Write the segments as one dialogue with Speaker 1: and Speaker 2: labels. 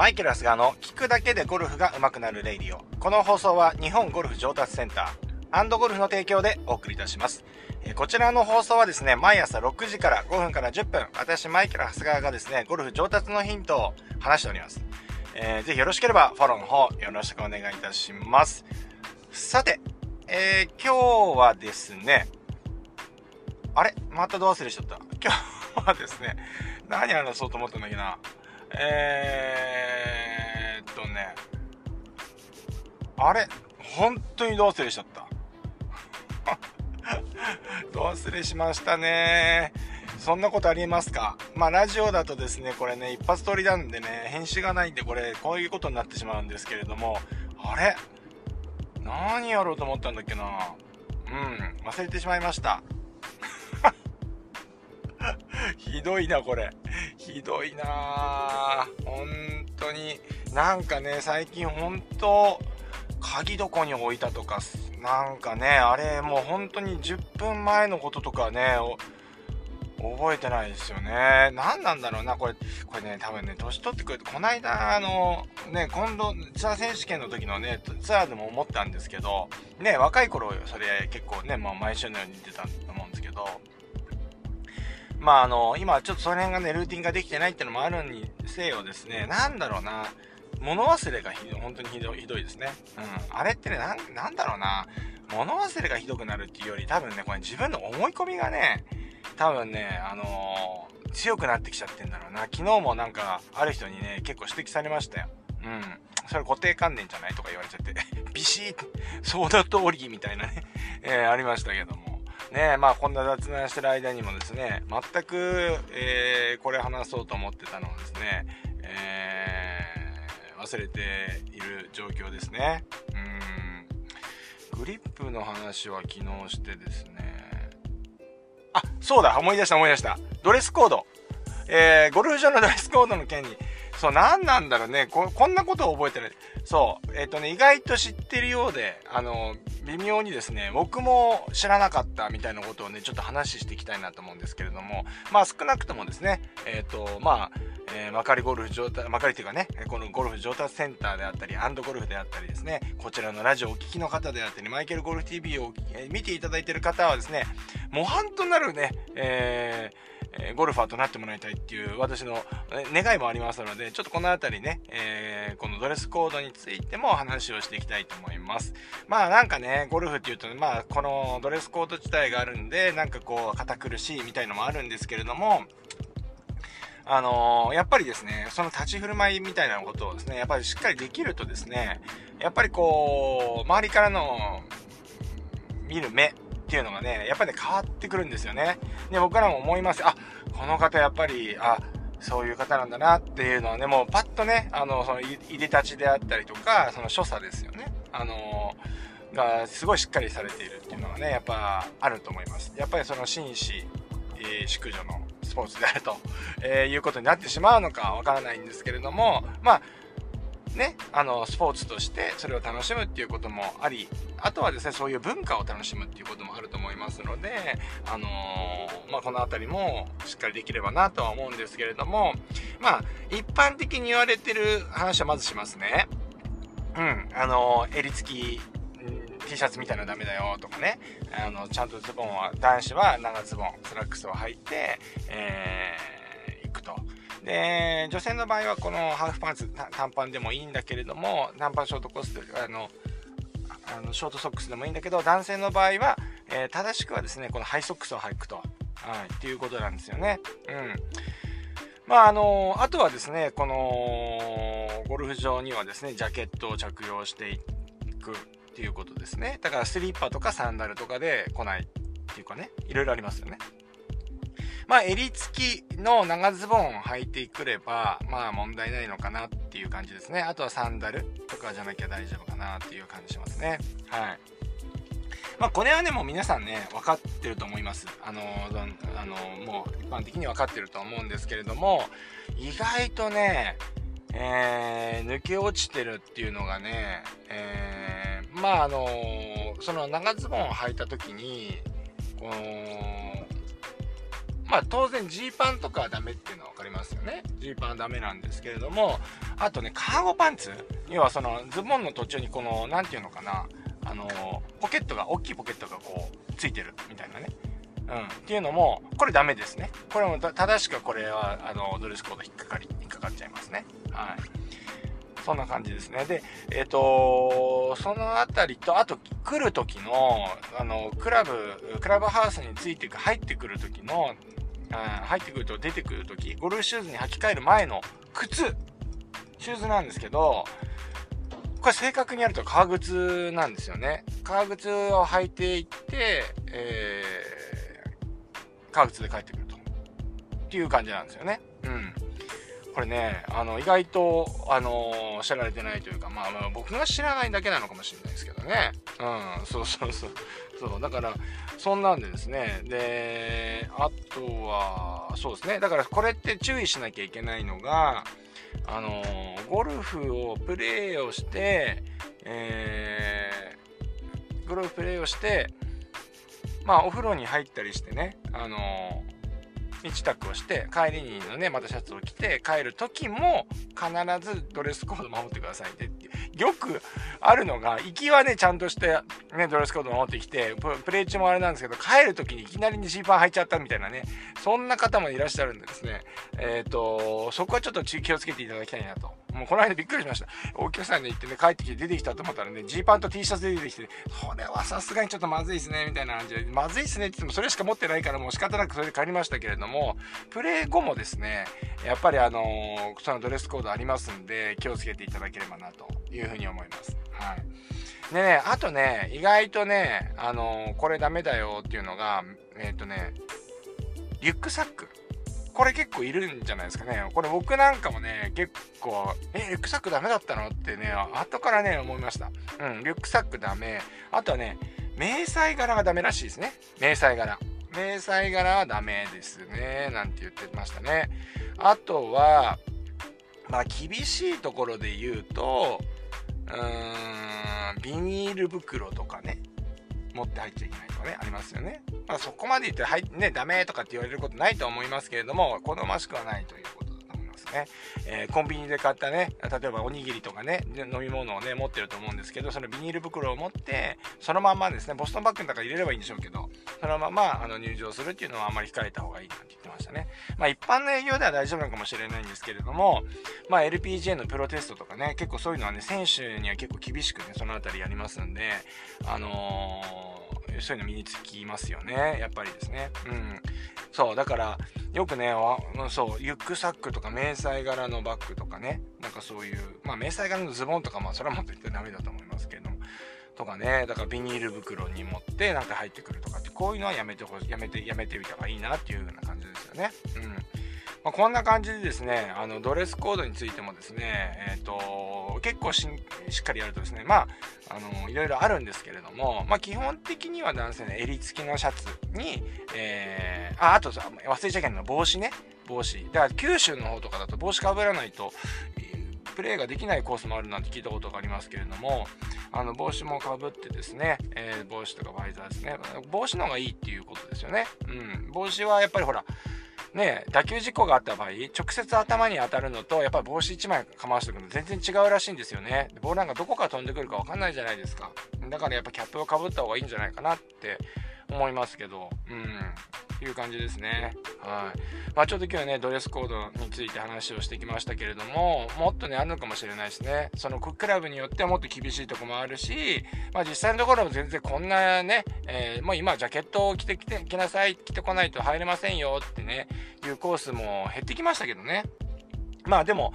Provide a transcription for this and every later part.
Speaker 1: マイケル・ハスガーの聞くだけでゴルフが上手くなるレイディオ。この放送は日本ゴルフ上達センターゴルフの提供でお送りいたします。こちらの放送はですね、毎朝6時から5分から10分、私マイケル・ハスガーがですね、ゴルフ上達のヒントを話しております。えー、ぜひよろしければフォローの方よろしくお願いいたします。さて、えー、今日はですね、あれ？またど忘れしちゃった。今日はですね、何話そうと思ったんだっけな。えー、っとね、あれ？本当にど忘れしちゃった？ど忘れしましたね。そんなことありますか？まあラジオだとですね、これね、一発撮りなんでね、編集がないんで、これ、こういうことになってしまうんですけれども、あれ？何やろうと思ったんだっけな？うん、忘れてしまいました。ひどいな、これ。ひどいな本当に。なんかね、最近本当、鍵どこに置いたとか、なんかね、あれもう本当に10分前のこととかね、覚えてないですよね。何なんだろうな、これ、これね、多分ね、年取ってくると、この間、あの、ね、今度、ツアー選手権の時のね、ツアーでも思ったんですけど、ね、若い頃、それ結構ね、まあ、毎週のように出たと思うんですけど、まあ、あの、今、ちょっとその辺がね、ルーティンができてないっていうのもあるにせよですね、なんだろうな、物忘れがひど本当にひどひどいですね。うん。あれってね、なん、なんだろうな、物忘れがひどくなるっていうより、多分ね、これ自分の思い込みがね、多分ね、あのー、強くなってきちゃってんだろうな。昨日もなんか、ある人にね、結構指摘されましたよ。うん。それ固定観念じゃないとか言われちゃって、ビシッそうだ通りみたいなね、えー、ありましたけども。ねまあこんな雑談してる間にもですね、全く、えー、これ話そうと思ってたのをですね、えー、忘れている状況ですね。うん。グリップの話は昨日してですね、あ、そうだ、思い出した思い出した。ドレスコード。えー、ゴルフ場のドレスコードの件に、そう、何なんだろうね。こ、こんなことを覚えてない。そう、えっ、ー、とね、意外と知ってるようで、あの、微妙にですね、僕も知らなかったみたいなことをね、ちょっと話していきたいなと思うんですけれども、まあ少なくともですね、えっ、ー、と、まあ、えー、まかりゴルフ上達、まかりというかね、このゴルフ上達センターであったり、アンドゴルフであったりですね、こちらのラジオをお聴きの方であったり、マイケルゴルフ TV を、えー、見ていただいてる方はですね、模範となるね、えーえー、ゴルファーとなってもらいたいっていう私の願いもありますので、ちょっとこの辺りね、えー、このドレスコードについても話をしていきたいと思います。まあなんかね、ゴルフっていうと、まあこのドレスコード自体があるんで、なんかこう堅苦しいみたいのもあるんですけれども、あのー、やっぱりですね、その立ち振る舞いみたいなことをですね、やっぱりしっかりできるとですね、やっぱりこう、周りからの見る目っていうのがね、やっぱりね、変わってくるんですよね。で、僕らも思います。あ、この方やっぱり、あ、そういう方なんだなっていうのはね、もうパッとね、あの、その、いでたちであったりとか、その所作ですよね。あのがすごいしっかりされているっていうのがね、やっぱあると思います。やっぱりその紳士、えー、淑女のスポーツであると、えー、いうことになってしまうのかわからないんですけれども、まあ、ね、あの、スポーツとしてそれを楽しむっていうこともあり、あとはですね、そういう文化を楽しむっていうこともあると思いますので、あのー、まあ、この辺りもしっかりできればなとは思うんですけれども、まあ、一般的に言われてる話はまずしますね。うん、あのー、襟付き T シャツみたいなのダメだよとかね、あの、ちゃんとズボンは、男子は長ズボン、スラックスを履いて、えー、行くと。で、女性の場合はこのハーフパンツ、短パンでもいいんだけれども、短パンショートコースあの、あのショートソックスでもいいんだけど、男性の場合は、えー、正しくはですね、このハイソックスを履くと、はい、っていうことなんですよね。うん。まあ、あのあとはですね、この、ゴルフ場にはですね、ジャケットを着用していくっていうことですね。だからスリッパとかサンダルとかで来ないっていうかね、いろいろありますよね。まあ、襟付きの長ズボンを履いてくれば、まあ問題ないのかなっていう感じですね。あとはサンダルとかじゃなきゃ大丈夫かなっていう感じしますね。はい。まあ、これはね、もう皆さんね、分かってると思います。あの、あの、もう一般的に分かってると思うんですけれども、意外とね、えー、抜け落ちてるっていうのがね、え、まああのその長ズボンを履いた時に、この、まあ当然ジーパンとかはダメっていうのは分かりますよね。ジーパンはダメなんですけれども、あとね、カーゴパンツ要はそのズボンの途中にこの、何て言うのかな、あのポケットが、大きいポケットがこう、ついてるみたいなね。うん。っていうのも、これダメですね。これも正しくこれは、あの、ドレスコード引っかかり、引っかかっちゃいますね。はい。そんな感じですね。で、えっ、ー、とそのあたりと、あと来る時の、あの、クラブ、クラブハウスについてく、入ってくる時の、入ってくると出てくる時、ゴルフシューズに履き替える前の靴、シューズなんですけど、これ正確にやると革靴なんですよね。革靴を履いていって、えー、革靴で帰ってくると。っていう感じなんですよね。うん。これね、あの、意外と、あのー、知られてないというか、まあまあ、僕が知らないだけなのかもしれないですけどね。うん、そうそうそう。そう、だから、そんなんでですね。で、あとは、そうですね。だからこれって注意しなきゃいけないのが、あのー、ゴルフをプレーをして、えー、ゴルフプレーをして、まあ、お風呂に入ったりしてね、あのー身支度をして帰りにのねまたシャツを着て帰る時も必ずドレスコード守ってくださいってよくあるのが行きはねちゃんとして、ね、ドレスコード守ってきてプレイ中もあれなんですけど帰る時にいきなりにジーパン履いちゃったみたいなねそんな方もいらっしゃるんでですね。えっ、ー、とそこはちょっと気をつけていただきたいなと。もうこの間びっくりしました。お客さんで行ってね、帰ってきて出てきたと思ったらね、ジーパンと T シャツで出てきて、これはさすがにちょっとまずいですね、みたいな感じで、まずいっすねって言ってもそれしか持ってないからもう仕方なくそれで帰りましたけれども、プレイ後もですね、やっぱりあのー、そのドレスコードありますんで、気をつけていただければなというふうに思います。はい。でね、あとね、意外とね、あのー、これダメだよっていうのが、えっ、ー、とね、リュックサック。これ結構いるんじゃないですかね。これ僕なんかもね、結構、え、リュックサックダメだったのってね、後からね、思いました。うん、リュックサックダメ。あとはね、迷彩柄がダメらしいですね。迷彩柄。迷彩柄はダメですね。なんて言ってましたね。あとは、まあ、厳しいところで言うと、うーん、ビニール袋とかね、持って入っちゃいけないとかね、ありますよね。まあ、そこまで言って、はい、ね、ダメとかって言われることないと思いますけれども、好ましくはないということね。えー、コンビニで買ったね、例えばおにぎりとかね、飲み物をね、持ってると思うんですけど、そのビニール袋を持って、そのままですね、ボストンバッグの中に入れればいいんでしょうけど、そのままあの入場するっていうのはあんまり控えた方がいいなんて言ってましたね。まあ一般の営業では大丈夫なのかもしれないんですけれども、まあ LPGA のプロテストとかね、結構そういうのはね、選手には結構厳しくね、そのあたりやりますんで、あのーそういうの身につきますよね。やっぱりですね。うん。そうだからよくねそうリュックサックとか迷彩柄のバッグとかね。なんかそういうまあ迷彩柄のズボンとかまあそれはもっと言ってダメだと思いますけど。とかね。だからビニール袋に持ってなんか入ってくるとかってこういうのはやめてほしいやめてやめてみた方がいいなっていう風な感じですよね。うん。まあ、こんな感じでですね、あのドレスコードについてもですね、えっ、ー、と結構しっかりやるとですね、まあ、あのいろいろあるんですけれども、まあ、基本的には男性の襟付きのシャツに、えー、あ、あとさ、忘れちゃいけないの帽子ね、帽子。だから九州の方とかだと帽子かぶらないと、プレーができないコースもあるなんて聞いたことがありますけれども、あの帽子もかぶってですね、えー、帽子とかバイザーですね、帽子の方がいいっていうことですよね。うん、帽子はやっぱりほら、ね、打球事故があった場合、直接頭に当たるのと、やっぱり帽子1枚かまわしておくの全然違うらしいんですよね。ボールなんかどこから飛んでくるかわかんないじゃないですか。だからやっぱキャップをかぶった方がいいんじゃないかなって思いますけど、うん、いう感じですね。はい。まあちょっと今日はね、ドレスコードについて話をしてきましたけれども、もっとね、あるのかもしれないですね。そのクラブによってはもっと厳しいとこもあるし、まあ実際のところも全然こんなね、えー、もう今ジャケットを着てきて、着なさい、着てこないと入れませんよってね、いうコースも減ってきましたけどね。まあでも、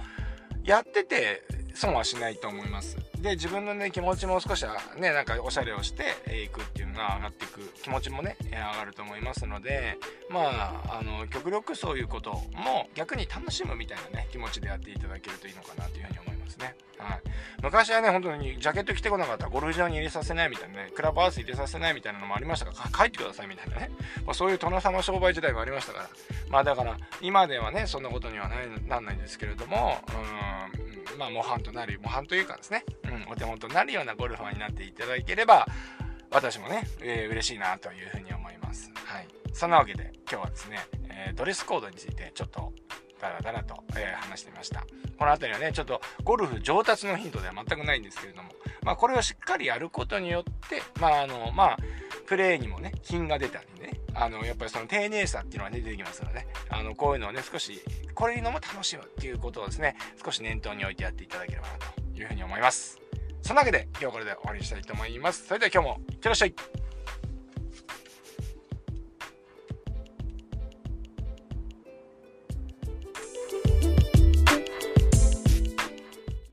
Speaker 1: やってて損はしないと思います。で自分のね気持ちも少しねなんかおしゃれをしていくっていうのが上がっていく気持ちもね上がると思いますのでまああの極力そういうことも逆に楽しむみたいなね気持ちでやっていただけるといいのかなというふうに思いますね。はい、昔はね本当にジャケット着てこなかったらゴルフ場に入れさせないみたいなねクラブハウス入れさせないみたいなのもありましたから帰ってくださいみたいなね、まあ、そういう殿様商売時代もありましたから。まあだから今ではねそんなことにはないなんないんですけれどもうん。まあ、模範となる、模範というかですね、うん、お手元になるようなゴルファーになっていただければ、私もね、えー、嬉しいなというふうに思います。はい。そんなわけで今日はですね、えー、ドレスコードについてちょっとダラダラと、えー、話してみました。この辺りはね、ちょっとゴルフ上達のヒントでは全くないんですけれども、まあこれをしっかりやることによって、まああの、まあ、プレーにもね、品が出たりね、あの、やっぱりその丁寧さっていうのは、ね、出てきますので、ねあの、こういうのをね、少し、これのも楽しむっていうことをですね、少し念頭に置いてやっていただければなというふうに思います。そんなわけで、今日はこれで終わりにしたいと思います。それでは今日も、いってらっしゃい。